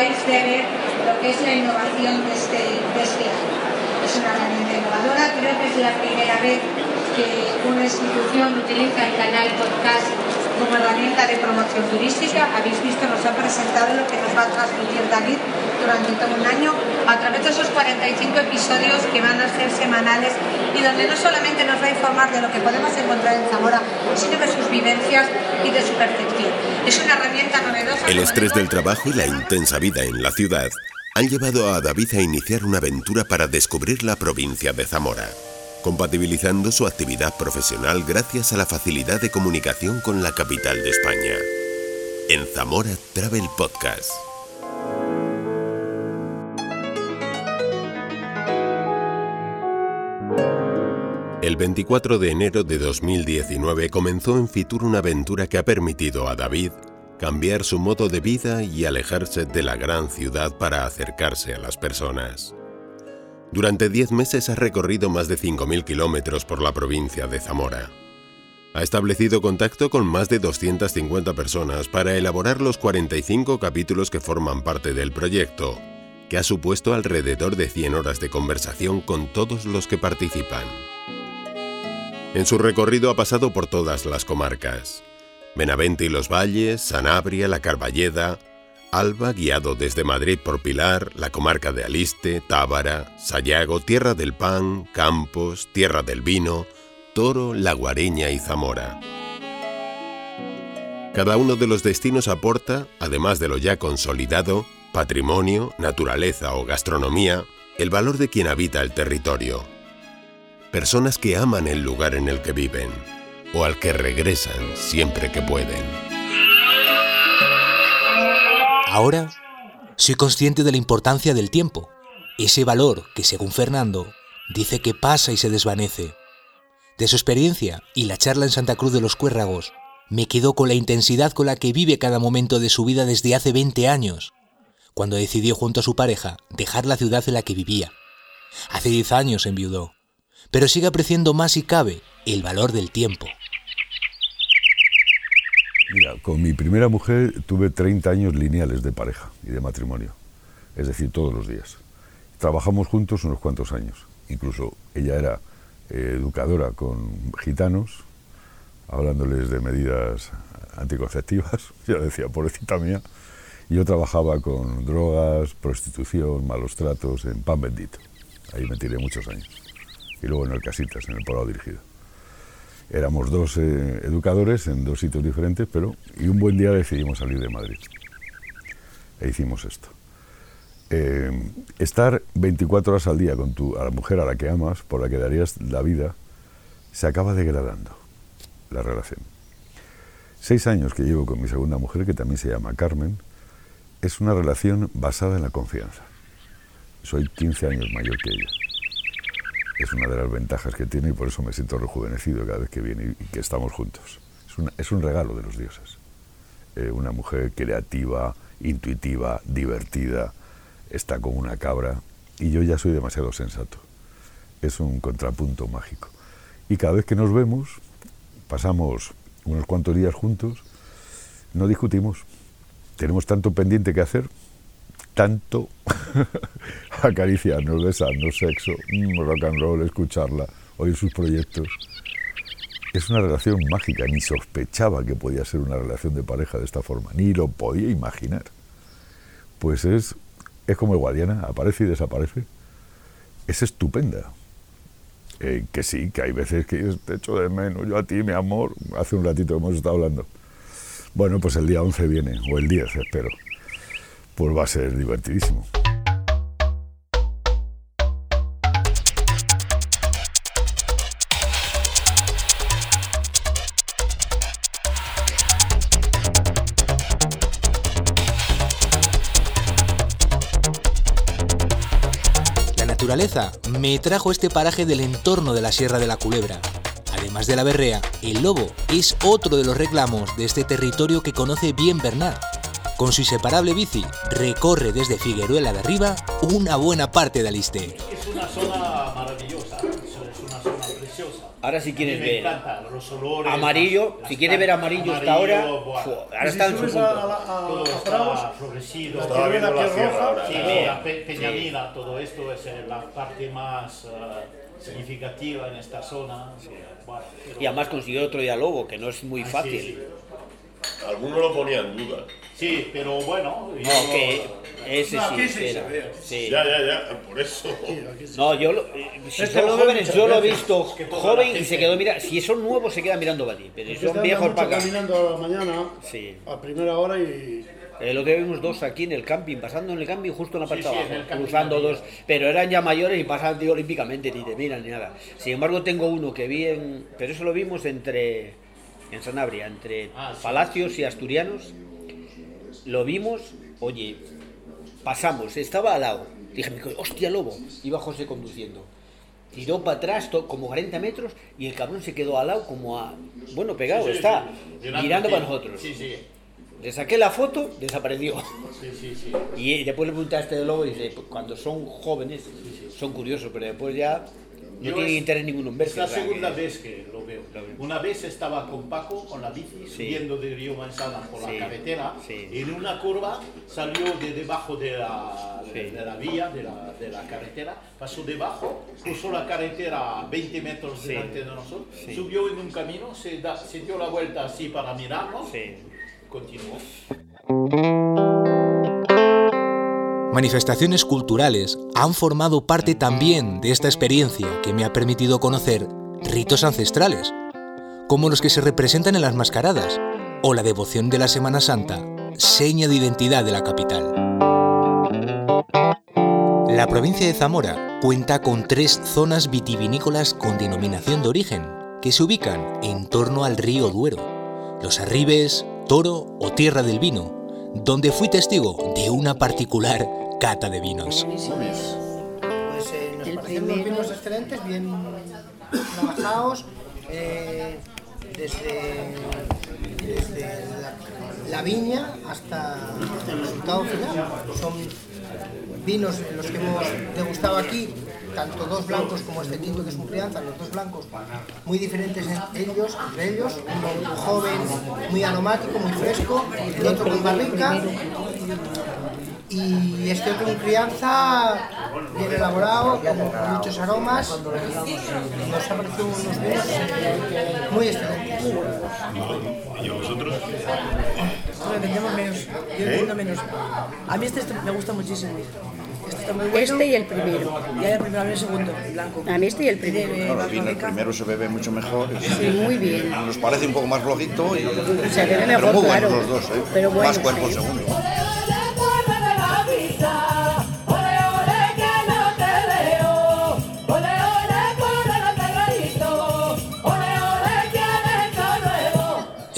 de ver lo que es la innovación de este, de este año. Es una herramienta innovadora, creo que es la primera vez que una institución utiliza el canal podcast como herramienta de promoción turística. Habéis visto, nos ha presentado lo que nos va a transmitir David durante todo un año a través de esos 45 episodios que van a ser semanales y donde no solamente nos va a informar de lo que podemos encontrar en Zamora, sino de sus vivencias y de su percepción. Es una herramienta novedosa. El estrés del trabajo y la intensa vida en la ciudad han llevado a David a iniciar una aventura para descubrir la provincia de Zamora compatibilizando su actividad profesional gracias a la facilidad de comunicación con la capital de España. En Zamora Travel Podcast. El 24 de enero de 2019 comenzó en Fitur una aventura que ha permitido a David cambiar su modo de vida y alejarse de la gran ciudad para acercarse a las personas. Durante 10 meses ha recorrido más de 5.000 kilómetros por la provincia de Zamora. Ha establecido contacto con más de 250 personas para elaborar los 45 capítulos que forman parte del proyecto, que ha supuesto alrededor de 100 horas de conversación con todos los que participan. En su recorrido ha pasado por todas las comarcas. Benavente y los Valles, Sanabria, La Carballeda, Alba guiado desde Madrid por Pilar, la comarca de Aliste, Tábara, Sayago, Tierra del Pan, Campos, Tierra del Vino, Toro, La Guareña y Zamora. Cada uno de los destinos aporta, además de lo ya consolidado, patrimonio, naturaleza o gastronomía, el valor de quien habita el territorio. Personas que aman el lugar en el que viven o al que regresan siempre que pueden. Ahora soy consciente de la importancia del tiempo, ese valor que, según Fernando, dice que pasa y se desvanece. De su experiencia y la charla en Santa Cruz de los Cuérragos, me quedo con la intensidad con la que vive cada momento de su vida desde hace 20 años, cuando decidió junto a su pareja dejar la ciudad en la que vivía. Hace 10 años enviudó, pero sigue apreciando más si cabe el valor del tiempo. Mira, con mi primera mujer tuve 30 años lineales de pareja y de matrimonio, es decir, todos los días. Trabajamos juntos unos cuantos años, incluso ella era eh, educadora con gitanos, hablándoles de medidas anticonceptivas, ya decía, pobrecita mía, yo trabajaba con drogas, prostitución, malos tratos en Pan Bendito. Ahí me tiré muchos años. Y luego en el Casitas, en el poblado dirigido. Éramos dos eh, educadores en dos sitios diferentes, pero y un buen día decidimos salir de Madrid. E hicimos esto. Eh, estar 24 horas al día con tu, a la mujer a la que amas, por la que darías la vida, se acaba degradando la relación. Seis años que llevo con mi segunda mujer, que también se llama Carmen, es una relación basada en la confianza. Soy 15 años mayor que ella es una de las ventajas que tiene y por eso me siento rejuvenecido cada vez que viene y, que estamos juntos. Es, un regalo de los dioses. Eh, una mujer creativa, intuitiva, divertida, está como una cabra y yo ya soy demasiado sensato. Es un contrapunto mágico. Y cada vez que nos vemos, pasamos unos cuantos días juntos, no discutimos. Tenemos tanto pendiente que hacer tanto acariciarnos, besarnos, sexo, mm, rock and roll, escucharla, oír sus proyectos. Es una relación mágica, ni sospechaba que podía ser una relación de pareja de esta forma, ni lo podía imaginar. Pues es, es como el Guadiana, aparece y desaparece. Es estupenda. Eh, que sí, que hay veces que te echo de menos, yo a ti, mi amor, hace un ratito hemos estado hablando. Bueno, pues el día 11 viene, o el 10, espero pues va a ser divertidísimo. La naturaleza me trajo este paraje del entorno de la Sierra de la Culebra. Además de la berrea, el lobo es otro de los reclamos de este territorio que conoce bien Bernard con su inseparable bici, recorre desde Figueruela de arriba una buena parte de Aliste. Es una zona maravillosa, es una zona preciosa. Ahora si quieres me ver encanta, los olores, amarillo, las- si quieres ver amarillo hasta ahora, ahora está si en su punto. a, la- a- todo a está Bravos, florecido. la Estaba que viendo que la es sierra roja, ahora. Sí, la Pe- Peñamina, todo esto es eh, la parte más eh, significativa en esta zona. Bueno, pero- Y además consiguió otro diálogo, que no es muy Ah, sí, fácil. sí. Algunos lo ponían en duda. Sí, pero bueno. yo- No, que ese No, sí, sí. Ya, ya, ya, por eso. No, yo, lo- eh, si Este son lo jóvenes, yo lo he visto joven y se quedó mira, si son nuevos se quedan mirando para ti, pero si son viejos para acá. caminando a la mañana, Sí. a primera hora y El otro día vimos dos aquí en el camping, pasando en el camping justo en la parte Sí, cruzando dos, pero eran ya mayores y pasaban tío, olímpicamente, ni te miran ni nada. Sin embargo, tengo uno que vi en, pero eso lo vimos entre, en Sanabria, entre Ah. Palacios y Asturianos, lo vimos, oye, pasamos, estaba al lado, dije, hostia lobo, iba José conduciendo. Tiró para atrás como 40 metros y el cabrón se quedó al lado como a... Bueno, pegado, Sí, sí, está, sí. mirando para nosotros. Sí, sí. Le saqué la foto, desapareció. Sí, sí, sí. Y después le pregunté a este de lobo y dice, "Pues cuando son jóvenes son curiosos, pero después ya no es- interés ninguno en verse. Es la segunda vez que lo veo. Lo veo. Una vez estaba con Paco, con la bici, Sí. subiendo de Río Manzana por Sí. la carretera. Sí. Y en una curva salió de debajo de la, de, de la vía, de la, de la carretera, pasó debajo, cruzó la carretera a 20 metros delante de nosotros, subió en un camino, se, da- se dio la vuelta así para mirarnos, continuó. Manifestaciones culturales han formado parte también de esta experiencia que me ha permitido conocer ritos ancestrales, como los que se representan en las mascaradas o la devoción de la Semana Santa, seña de identidad de la capital. La provincia de Zamora cuenta con tres zonas vitivinícolas con denominación de origen, que se ubican en torno al río Duero, Los Arribes, Toro o Tierra del Vino, donde fui testigo de una particular cata de vinos. Pues eh, nos parecen unos vinos excelentes, bien trabajados, eh, desde, desde la, la viña hasta el resultado final. Son vinos en los que hemos degustado aquí, tanto dos blancos como este tinto que es un crianza, los dos blancos muy diferentes en ellos, entre ellos, uno joven, muy aromático, muy fresco, el otro con barrica y este otro en crianza bien elaborado, con muchos aromas. Nos ha parecido unos vinos muy excelentes. ¿Y a vosotros? Hombre, vendemos menos. Yo vendo menos. A mí este, me gusta muchísimo. Este está muy bueno. Este y el primero. Y el primero, a mí el segundo, blanco. A mí este y el primero. Claro, el vino el primero se bebe mucho mejor. Sí, muy bien. Nos parece un poco más flojito y Se bebe pero mejor, muy claro. buenos los dos, ¿eh? Pero bueno, más cuerpo el sí. segundo.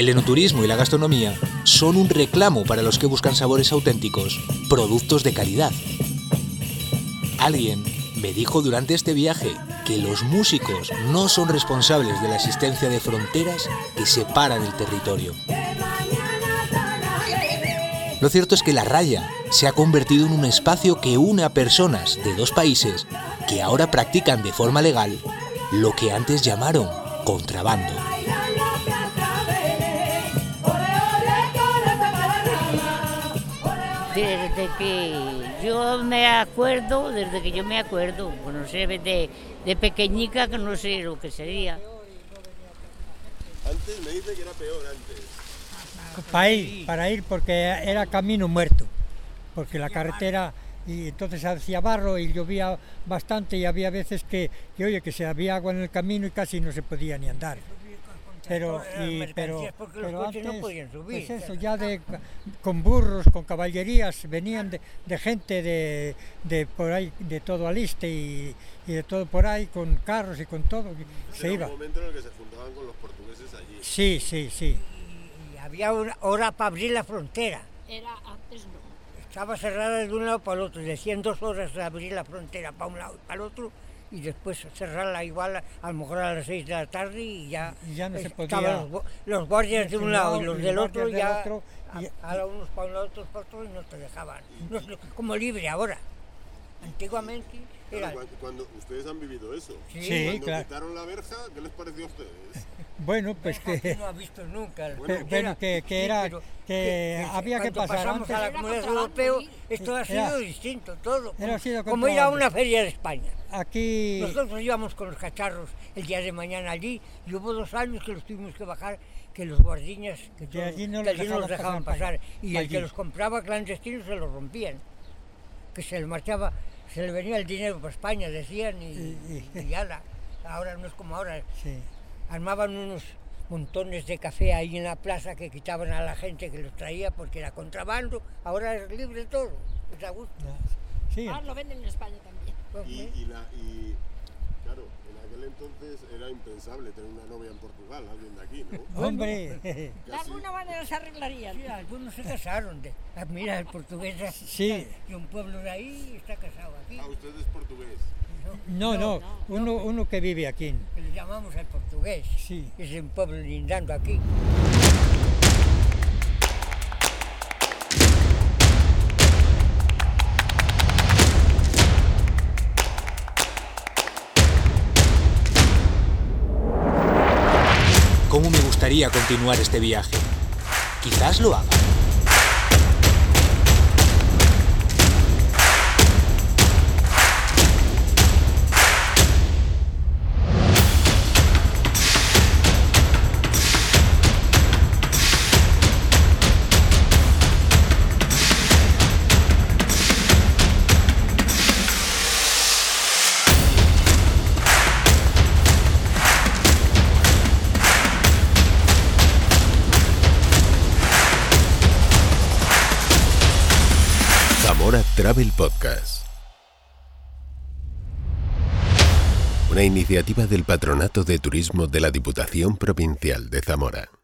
El enoturismo y la gastronomía son un reclamo para los que buscan sabores auténticos, productos de calidad. Alguien me dijo durante este viaje que los músicos no son responsables de la existencia de fronteras que separan el territorio. Lo cierto es que la raya se ha convertido en un espacio que une a personas de dos países que ahora practican de forma legal lo que antes llamaron contrabando. Desde que yo me acuerdo, desde que yo me acuerdo, no sé, de, de pequeñica que no sé lo que sería. Antes me dice que era peor antes. Para ir, para ir porque era camino muerto, porque la carretera y entonces hacía barro y llovía bastante y había veces que, que oye que se había agua en el camino y casi no se podía ni andar. Pero, y, pero, porque los pero coches no antes, podían subir. pues eso, ya de, con burros, con caballerías, venían de, de gente de, de por ahí, de todo Aliste y, y de todo por ahí, con carros y con todo, y se Era iba. un momento en el que se juntaban con los portugueses allí. Sí, sí, sí. Y había una hora para abrir la frontera. Era antes no. Estaba cerrada de un lado para el otro. Decían dos horas de abrir la frontera para un lado y para el otro. Y después cerrarla igual a lo mejor a las seis de la tarde y ya, Y ya no se estaban podía- los, gu- los guardias de un lado y los del otro del ya otro, a, y- a unos para un lado, otros para otro y no te dejaban. No como libre ahora. Antiguamente Claro, era... cuan- cuando, ustedes han vivido eso. Sí. Sí, Cuando claro. quitaron la verja, ¿qué les pareció a ustedes? Bueno, pues que, no ha visto nunca. Bueno, bueno, que- que era- que había que cuando pasar pasamos antes. a la comunidad europea, esto ha sido Era- distinto todo. era sido como ir a una feria de España. aquí Nosotros íbamos con los cacharros el día de mañana allí y hubo dos años que los tuvimos que bajar, que los guardiñas que, Que todos- allí no que los allí no los dejaban pasar pasar. Y el allí. que los compraba clandestinos se los rompían. Que se le marchaba, se le venía el dinero para España, decían, y, Y- y- y ala. Ahora no es como ahora. sí. Armaban unos montones de café ahí en la plaza que quitaban a la gente que los traía porque era contrabando. Ahora es libre todo. Es a gusto. Sí, Ah, lo venden en España también. Y, y, la, y claro, en aquel entonces era impensable tener una novia en Portugal, alguien de aquí, ¿no? hombre, De Casi. alguna manera se arreglarían. Sí, algunos se casaron. De, ah, mira, el portugués de- Sí. de un pueblo de ahí está casado aquí. Ah, usted es portugués. no, no, uno, uno que vive aquí. Le llamamos el portugués. Sí. Es un pueblo lindando aquí. Gustaría continuar este viaje? Quizás lo haga. Travel Podcast. Una iniciativa del Patronato de Turismo de la Diputación Provincial de Zamora.